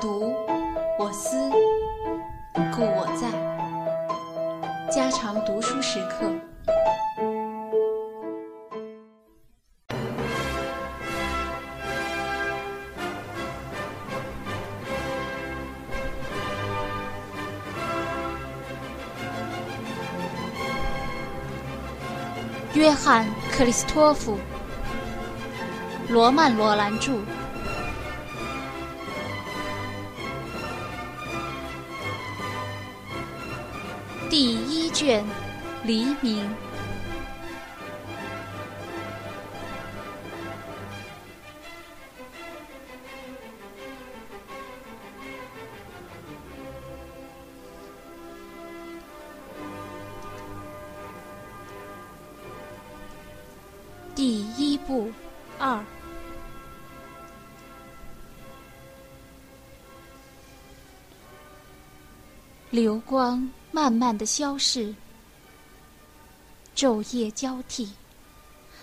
读，我思，故我在。家常读书时刻。约翰·克里斯托弗·罗曼·罗兰著。卷，黎明。第一部二。流光慢慢的消逝，昼夜交替，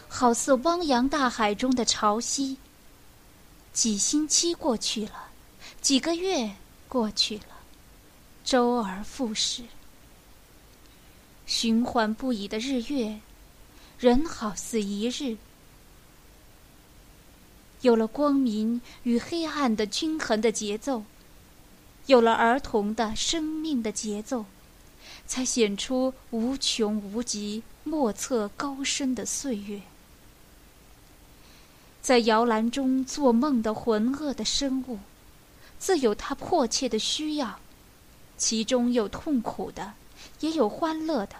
好似汪洋大海中的潮汐。几星期过去了，几个月过去了，周而复始。循环不已的日月，人好似一日。有了光明与黑暗的均衡的节奏。有了儿童的生命的节奏，才显出无穷无极、莫测高深的岁月。在摇篮中做梦的浑噩的生物，自有它迫切的需要，其中有痛苦的，也有欢乐的。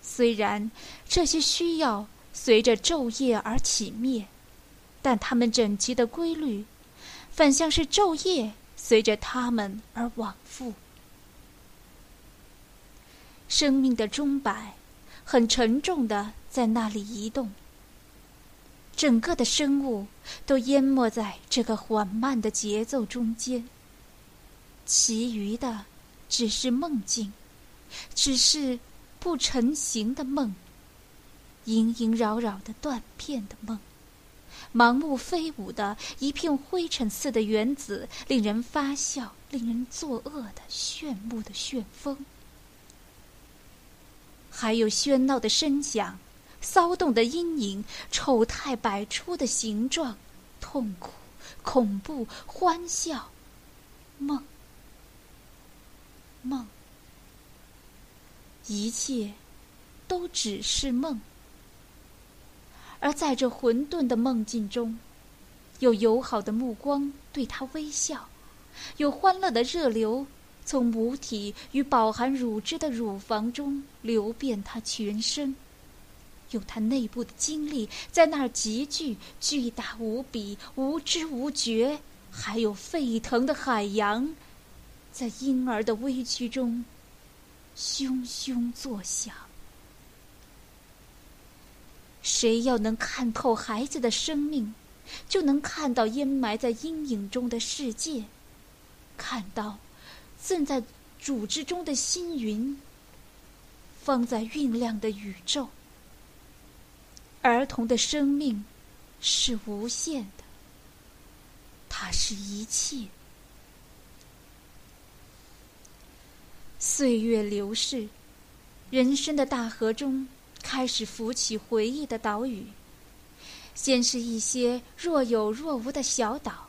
虽然这些需要随着昼夜而起灭，但它们整齐的规律，反像是昼夜。随着他们而往复，生命的钟摆很沉重的在那里移动。整个的生物都淹没在这个缓慢的节奏中间。其余的只是梦境，只是不成形的梦，萦萦扰扰的断片的梦。盲目飞舞的一片灰尘似的原子，令人发笑，令人作恶的炫目的旋风，还有喧闹的声响，骚动的阴影，丑态百出的形状，痛苦、恐怖、欢笑，梦，梦，一切都只是梦。而在这混沌的梦境中，有友好的目光对他微笑，有欢乐的热流从母体与饱含乳汁的乳房中流遍他全身，用他内部的精力在那儿集聚，巨大无比，无知无觉，还有沸腾的海洋，在婴儿的微躯中汹汹作响。谁要能看透孩子的生命，就能看到淹埋在阴影中的世界，看到正在组织中的星云，放在酝酿的宇宙。儿童的生命是无限的，它是一切。岁月流逝，人生的大河中。开始浮起回忆的岛屿，先是一些若有若无的小岛，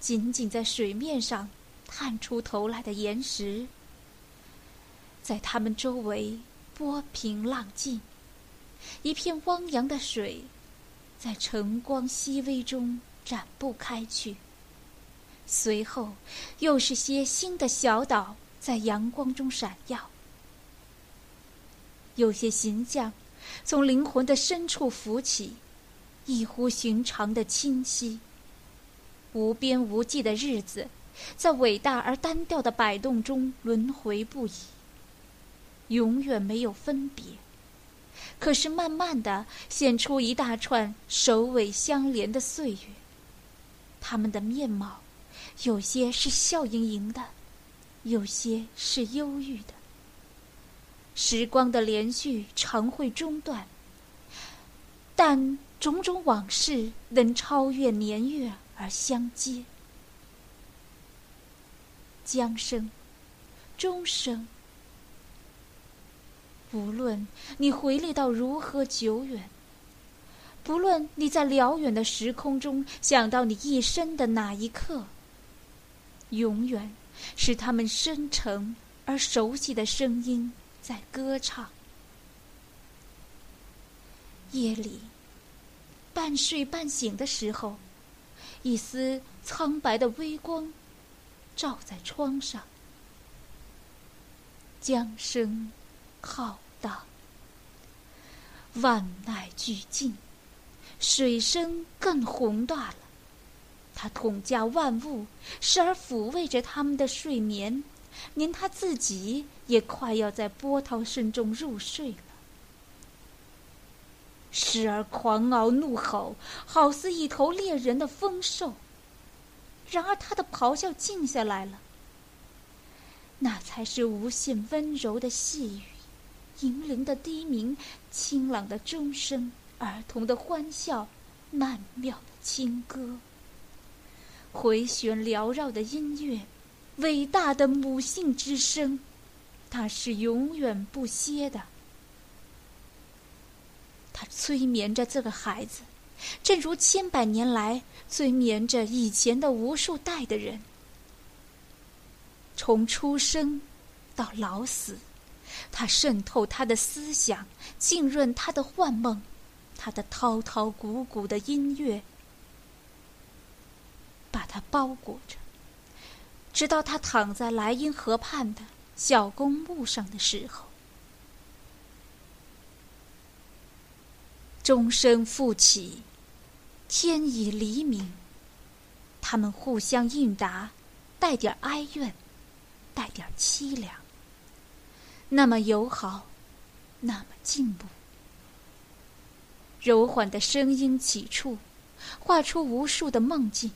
仅仅在水面上探出头来的岩石，在它们周围波平浪静，一片汪洋的水，在晨光熹微中展布开去。随后，又是些新的小岛在阳光中闪耀，有些形象。从灵魂的深处浮起，异乎寻常的清晰。无边无际的日子，在伟大而单调的摆动中轮回不已，永远没有分别。可是慢慢的显出一大串首尾相连的岁月。他们的面貌，有些是笑盈盈的，有些是忧郁的。时光的连续常会中断，但种种往事能超越年月而相接。将生，终生。无论你回历到如何久远，不论你在辽远的时空中想到你一生的哪一刻，永远是他们深沉而熟悉的声音在歌唱。夜里，半睡半醒的时候，一丝苍白的微光照在窗上，江声。浩荡，万籁俱静，水声更宏大了。它统驾万物，时而抚慰着他们的睡眠，连他自己也快要在波涛声中入睡了。时而狂嗷怒吼，好似一头猎人的疯兽。然而他的咆哮静下来了，那才是无限温柔的细语。银铃的低鸣，清朗的钟声，儿童的欢笑，曼妙的轻歌，回旋缭绕的音乐，伟大的母性之声，它是永远不歇的。它催眠着这个孩子，正如千百年来催眠着以前的无数代的人，从出生到老死。它渗透他的思想，浸润他的幻梦，他的滔滔鼓鼓的音乐，把他包裹着，直到他躺在莱茵河畔的小公墓上的时候。钟声复起，天已黎明，他们互相应答，带点哀怨，带点凄凉。那么友好，那么进步。柔缓的声音起处，画出无数的梦境、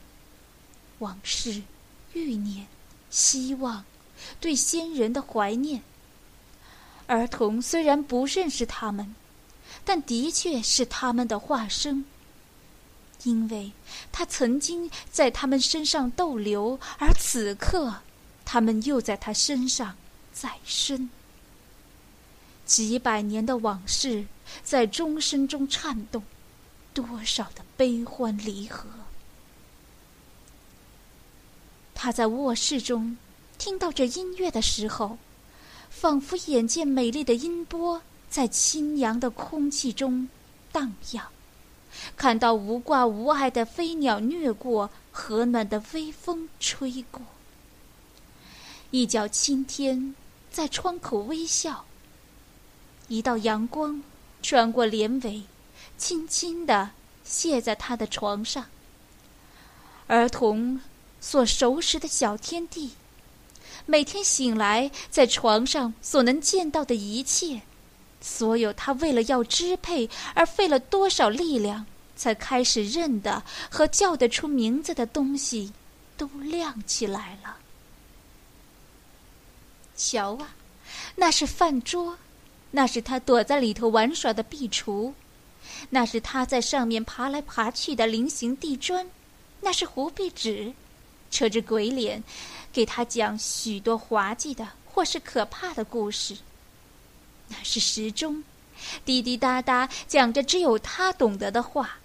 往事、欲念、希望，对先人的怀念。儿童虽然不认识他们，但的确是他们的化身，因为他曾经在他们身上逗留，而此刻，他们又在他身上再生。几百年的往事，在钟声中颤动，多少的悲欢离合。他在卧室中听到这音乐的时候，仿佛眼见美丽的音波在清扬的空气中荡漾，看到无挂无碍的飞鸟掠过，和暖的微风吹过，一角青天在窗口微笑。一道阳光穿过帘帷，轻轻地泻在他的床上。儿童所熟识的小天地，每天醒来在床上所能见到的一切，所有他为了要支配而费了多少力量才开始认得和叫得出名字的东西，都亮起来了。瞧啊，那是饭桌。那是他躲在里头玩耍的壁橱，那是他在上面爬来爬去的菱形地砖，那是胡壁纸，扯着鬼脸，给他讲许多滑稽的或是可怕的故事。那是时钟，滴滴答答讲着只有他懂得的话。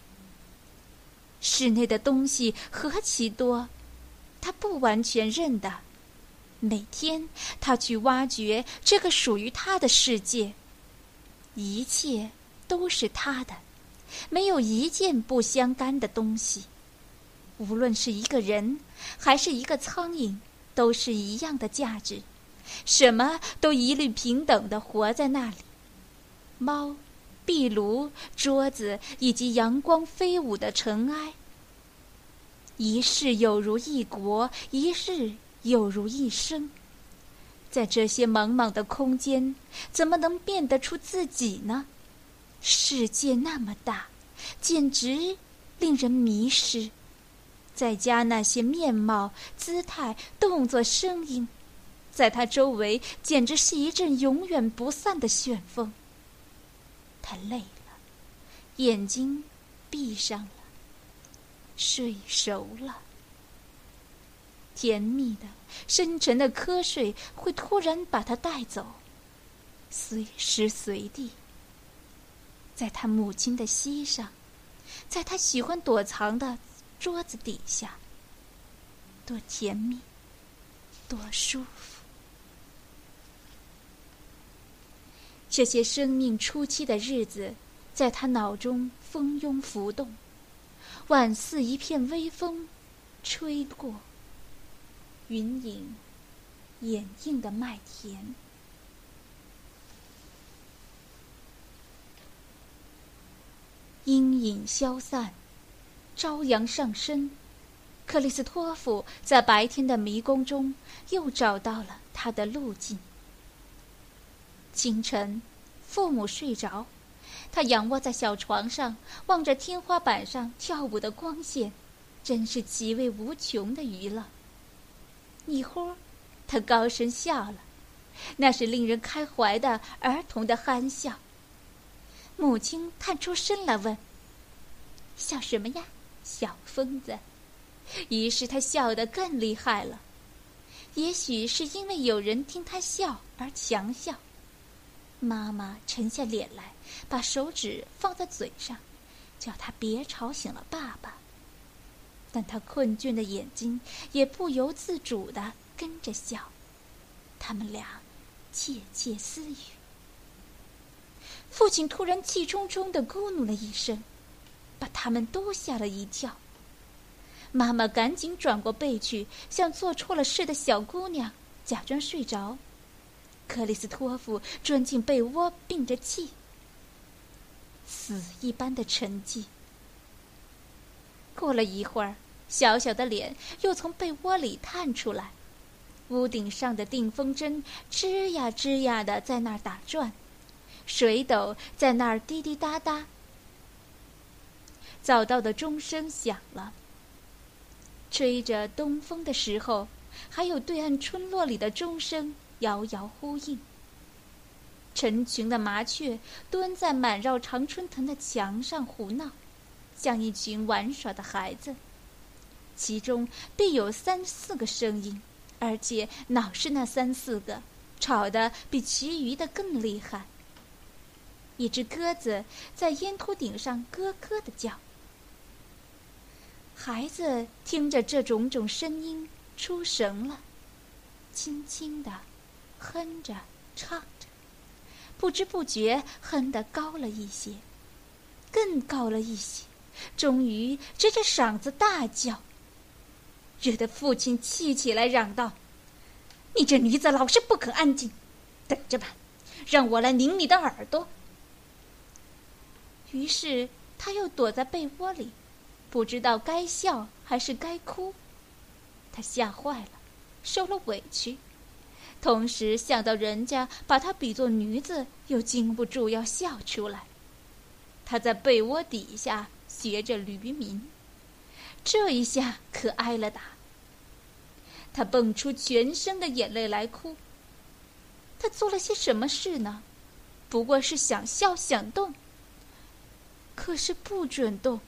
室内的东西何其多，他不完全认得。每天，他去挖掘这个属于他的世界。一切都是他的，没有一件不相干的东西。无论是一个人，还是一个苍蝇，都是一样的价值。什么都一律平等的活在那里。猫、壁炉、桌子，以及阳光飞舞的尘埃。一世有如一国，一日。有如一生，在这些茫茫的空间，怎么能辨得出自己呢？世界那么大，简直令人迷失。再加那些面貌、姿态、动作、声音，在他周围，简直是一阵永远不散的旋风。他累了，眼睛闭上了，睡熟了。甜蜜的、深沉的瞌睡会突然把他带走，随时随地。在他母亲的膝上，在他喜欢躲藏的桌子底下，多甜蜜，多舒。这些生命初期的日子，在他脑中蜂拥浮动，宛似一片微风，吹过云影掩映的麦田。阴影消散，朝阳上升。克里斯托夫在白天的迷宫中又找到了他的路径。清晨，父母睡着，他仰卧在小床上，望着天花板上跳舞的光线，真是极为无穷的娱乐。一会儿，他高声笑了，那是令人开怀的儿童的憨笑。母亲探出身来问：“笑什么呀，小疯子？”于是他笑得更厉害了。也许是因为有人听他笑而强笑。妈妈沉下脸来，把手指放在嘴上，叫他别吵醒了爸爸。但他困倦的眼睛也不由自主的跟着笑。他们俩窃窃私语。父亲突然气冲冲的咕哝了一声，把他们都吓了一跳。妈妈赶紧转过背去，像做错了事的小姑娘，假装睡着。克里斯托夫钻进被窝，屏着气，死一般的沉寂。过了一会儿，小小的脸又从被窝里探出来，屋顶上的定风针吱呀吱呀的在那儿打转。水斗在那儿滴滴答答。早到的钟声响了。吹着东风的时候，还有对岸村落里的钟声遥遥呼应。成群的麻雀蹲在满绕常春藤的墙上胡闹，像一群玩耍的孩子。其中必有三四个声音，而且老是那三四个，吵得比其余的更厉害。一只鸽子在烟突顶上咯咯的叫。孩子听着这种种声音出神了，轻轻的哼着唱着，不知不觉哼得高了一些，更高了一些，终于指着嗓子大叫，惹得父亲气起来，嚷道：“你这女子老是不肯安静，等着吧，让我来拧你的耳朵。”于是他又躲在被窝里，不知道该笑还是该哭。他吓坏了，受了委屈，同时想到人家把他比作女子，又禁不住要笑出来。他在被窝底下学着驴鸣，这一下可挨了打。他蹦出全身的眼泪来哭。他做了些什么事呢？不过是想笑想动。可是不准动，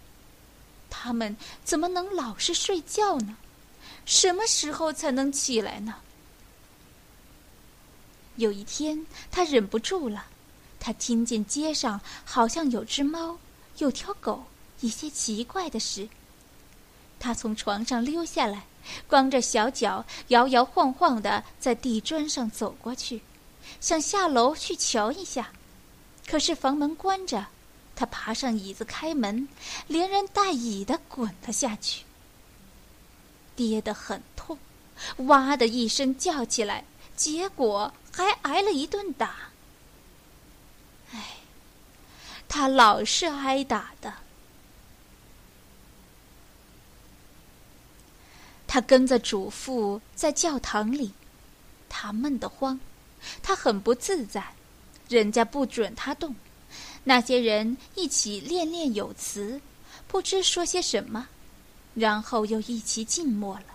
他们怎么能老是睡觉呢？什么时候才能起来呢？有一天，他忍不住了，他听见街上好像有只猫，有条狗，一些奇怪的事。他从床上溜下来，光着小脚，摇摇晃晃的在地砖上走过去，想下楼去瞧一下，可是房门关着。他爬上椅子，开门，连人带椅的滚了下去，跌得很痛，哇的一声叫起来，结果还挨了一顿打。唉，他老是挨打的。他跟着主妇在教堂里，他闷得慌，他很不自在，人家不准他动。那些人一起念念有词，不知说些什么，然后又一起静默了。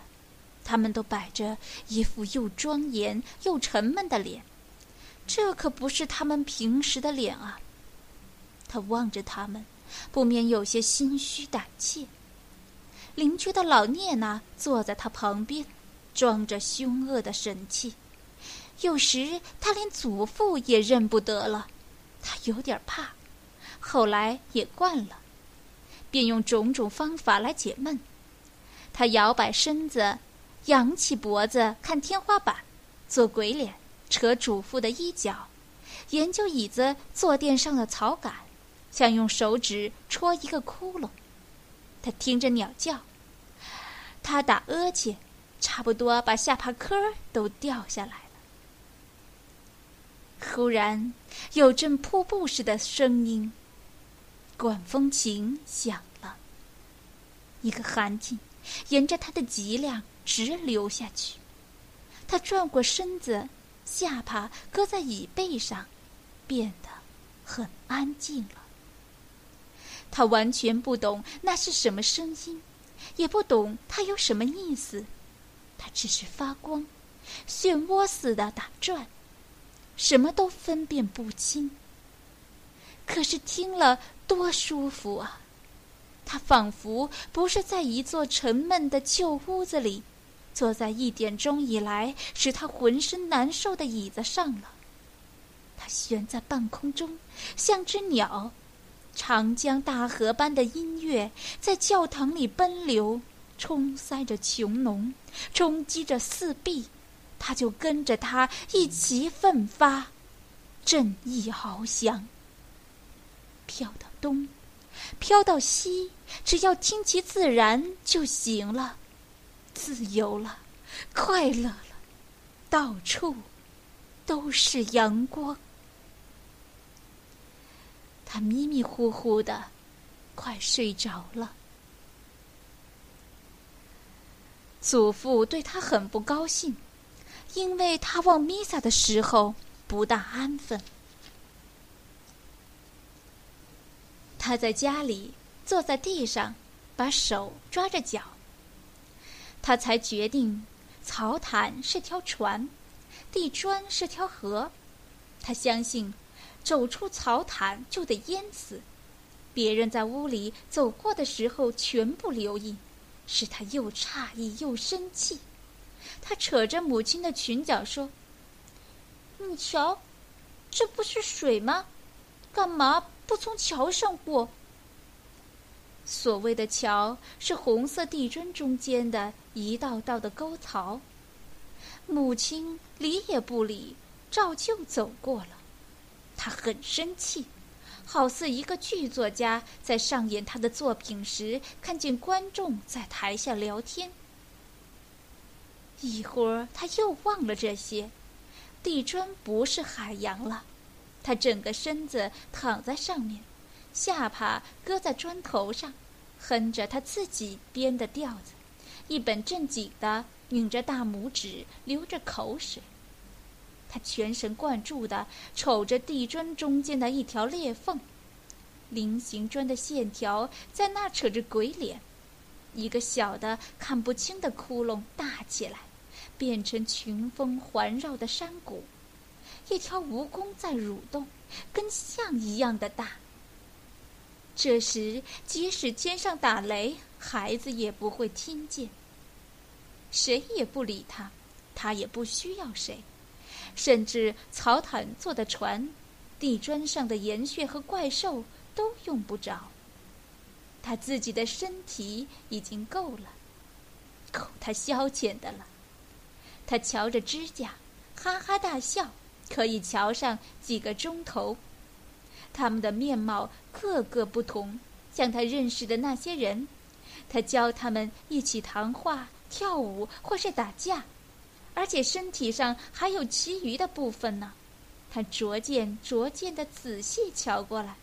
他们都摆着一副又庄严又沉闷的脸，这可不是他们平时的脸啊。他望着他们，不免有些心虚胆怯。邻居的老聂呢，坐在他旁边，装着凶恶的神气。有时他连祖父也认不得了，他有点怕。后来也惯了，便用种种方法来解闷。他摇摆身子，仰起脖子看天花板，做鬼脸，扯主妇的衣角，研究椅子坐垫上的草杆，想用手指戳一个窟窿。他听着鸟叫，他打呵欠，差不多把下巴颏儿都掉下来了。忽然，有阵瀑布似的声音。管风琴响了，一个寒气沿着他的脊梁直流下去。他转过身子，下巴搁在椅背上，变得很安静了。他完全不懂那是什么声音，也不懂它有什么意思。它只是发光，漩涡似的打转，什么都分辨不清。可是听了多舒服啊！他仿佛不是在一座沉闷的旧屋子里，坐在一点钟以来使他浑身难受的椅子上了。他悬在半空中，像只鸟。长江大河般的音乐在教堂里奔流，冲塞着穹隆，冲击着四壁。他就跟着他一齐奋发，正义翱翔。飘到东，飘到西，只要听其自然就行了。自由了，快乐了，到处都是阳光。他迷迷糊糊的，快睡着了。祖父对他很不高兴，因为他望弥撒的时候不大安分。他在家里坐在地上，把手抓着脚。他才决定，草毯是条船，地砖是条河。他相信，走出草毯就得淹死。别人在屋里走过的时候，全部留意，使他又诧异又生气。他扯着母亲的裙角说：“你瞧，这不是水吗？干嘛？”不从桥上过。所谓的桥是红色地砖中间的一道道的沟槽。母亲理也不理，照旧走过了。他很生气，好似一个剧作家在上演他的作品时，看见观众在台下聊天。一会儿他又忘了这些，地砖不是海洋了。他整个身子躺在上面，下巴搁在砖头上，哼着他自己编的调子，一本正经的拧着大拇指，流着口水。他全神贯注的瞅着地砖中间的一条裂缝，菱形砖的线条在那扯着鬼脸，一个小的看不清的窟窿大起来，变成群峰环绕的山谷。一条蜈蚣在蠕动，跟象一样的大。这时，即使天上打雷，孩子也不会听见。谁也不理他，他也不需要谁，甚至草毯做的船、地砖上的岩穴和怪兽都用不着。他自己的身体已经够了，够他消遣的了。他瞧着指甲，哈哈大笑。可以瞧上几个钟头，他们的面貌个个不同，像他认识的那些人，他教他们一起谈话、跳舞或是打架，而且身体上还有其余的部分呢。他逐渐逐渐的仔细瞧过来，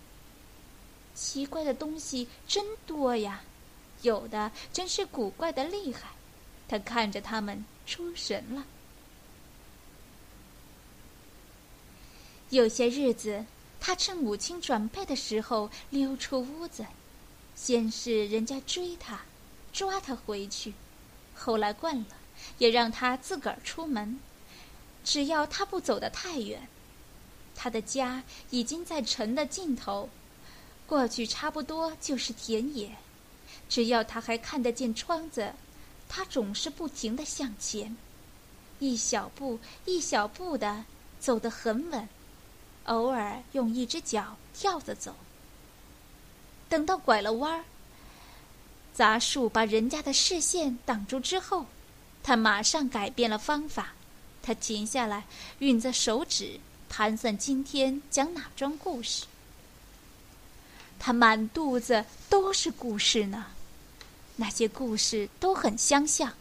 奇怪的东西真多呀，有的真是古怪的厉害。他看着他们出神了。有些日子，他趁母亲准备的时候溜出屋子，先是人家追他，抓他回去，后来惯了，也让他自个儿出门，只要他不走得太远。他的家已经在城的尽头，过去差不多就是田野，只要他还看得见窗子，他总是不停的向前，一小步一小步的走得很稳，偶尔用一只脚跳着走。等到拐了弯儿，杂树把人家的视线挡住之后，他马上改变了方法。他停下来，运着手指盘算今天讲哪桩故事。他满肚子都是故事呢，那些故事都很相像，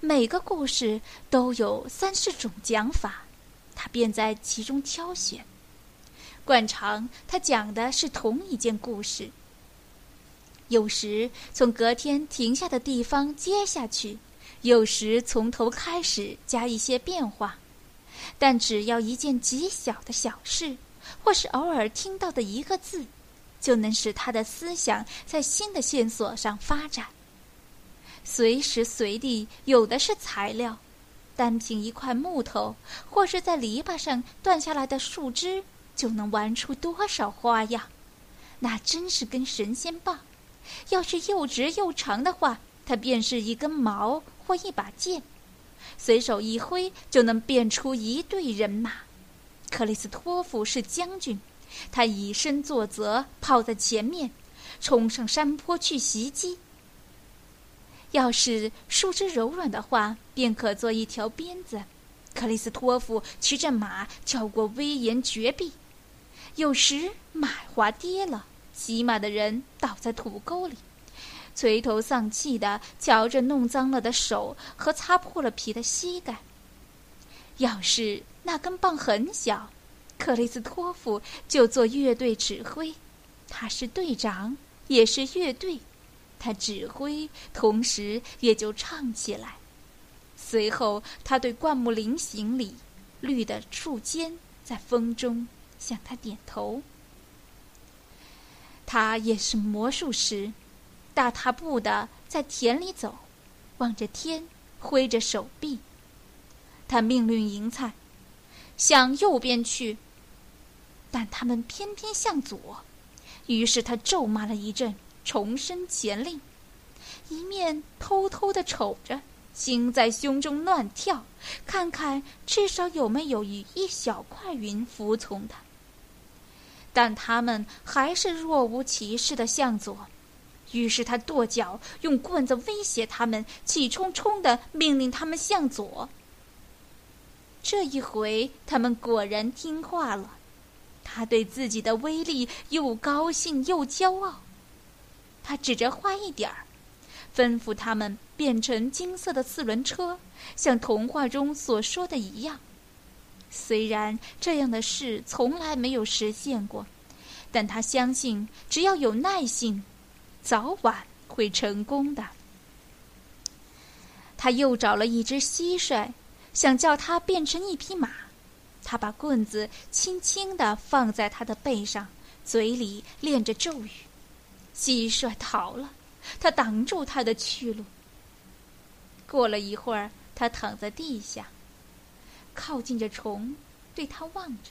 每个故事都有三四种讲法，他便在其中挑选。惯常他讲的是同一件故事，有时从隔天停下的地方接下去。有时从头开始加一些变化，但只要一件极小的小事，或是偶尔听到的一个字，就能使他的思想在新的线索上发展。随时随地有的是材料，单凭一块木头，或是在篱笆上断下来的树枝，就能玩出多少花样？那真是根神仙棒！要是又直又长的话，它便是一根矛。或一把剑，随手一挥就能变出一队人马。克里斯托夫是将军，他以身作则，跑在前面，冲上山坡去袭击。要是树枝柔软的话，便可做一条鞭子。克里斯托夫骑着马跳过威严绝壁，有时马滑跌了，骑马的人倒在土沟里。垂头丧气的瞧着弄脏了的手和擦破了皮的膝盖。要是那根棒很小，克里斯托夫就做乐队指挥，他是队长，也是乐队，他指挥，同时也就唱起来。随后，他对灌木林行礼，绿的树尖在风中向他点头。他也是魔术师。大踏步的在田里走，望着天，挥着手臂。他命令银菜向右边去，但他们偏偏向左。于是他咒骂了一阵，重申前令，一面偷偷的瞅着，心在胸中乱跳，看看至少有没有一一小块云服从他。但他们还是若无其事的向左。于是他跺脚，用棍子威胁他们，气冲冲的命令他们向左。这一回，他们果然听话了。他对自己的威力又高兴又骄傲。他指着花一点儿，吩咐他们变成金色的四轮车，像童话中所说的一样。虽然这样的事从来没有实现过，但他相信，只要有耐性。早晚会成功的。他又找了一只蟋蟀，想叫它变成一匹马。他把棍子轻轻地放在它的背上，嘴里念着咒语。蟋蟀逃了，他挡住它的去路。过了一会儿，他躺在地下，靠近着虫，对他望着。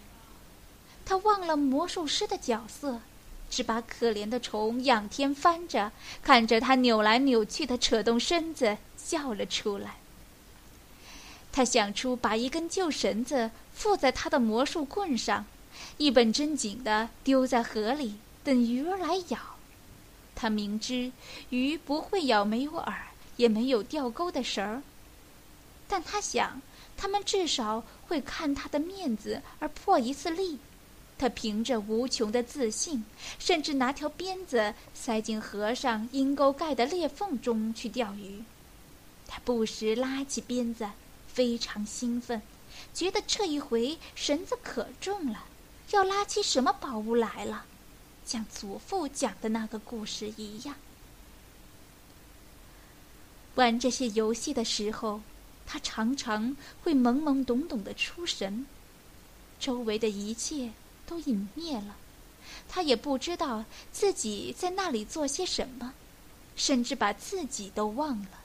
他忘了魔术师的角色。只把可怜的虫仰天翻着，看着它扭来扭去的扯动身子，笑了出来。他想出把一根旧绳子附在他的魔术棍上，一本正经的丢在河里，等鱼儿来咬。他明知鱼不会咬没有饵也没有钓钩的绳儿，但他想，他们至少会看他的面子而破一次例。他凭着无穷的自信，甚至拿条鞭子塞进河上阴沟盖的裂缝中去钓鱼。他不时拉起鞭子，非常兴奋，觉得这一回绳子可重了，要拉起什么宝物来了，像祖父讲的那个故事一样。玩这些游戏的时候，他常常会懵懵懂懂的出神，周围的一切。都隐灭了，他也不知道自己在那里做些什么，甚至把自己都忘了。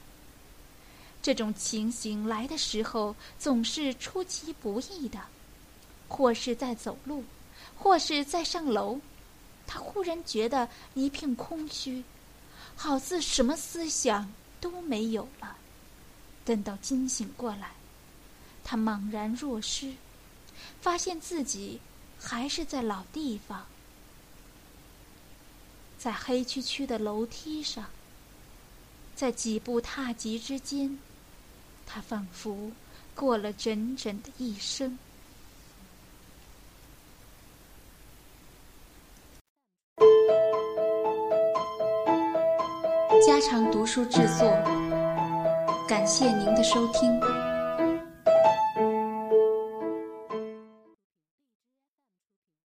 这种情形来的时候总是出其不意的，或是在走路，或是在上楼，他忽然觉得一片空虚，好似什么思想都没有了。等到惊醒过来，他茫然若失，发现自己还是在老地方，在黑黢黢的楼梯上，在几步踏级之间，他仿佛过了整整的一生。家常读书制作，感谢您的收听。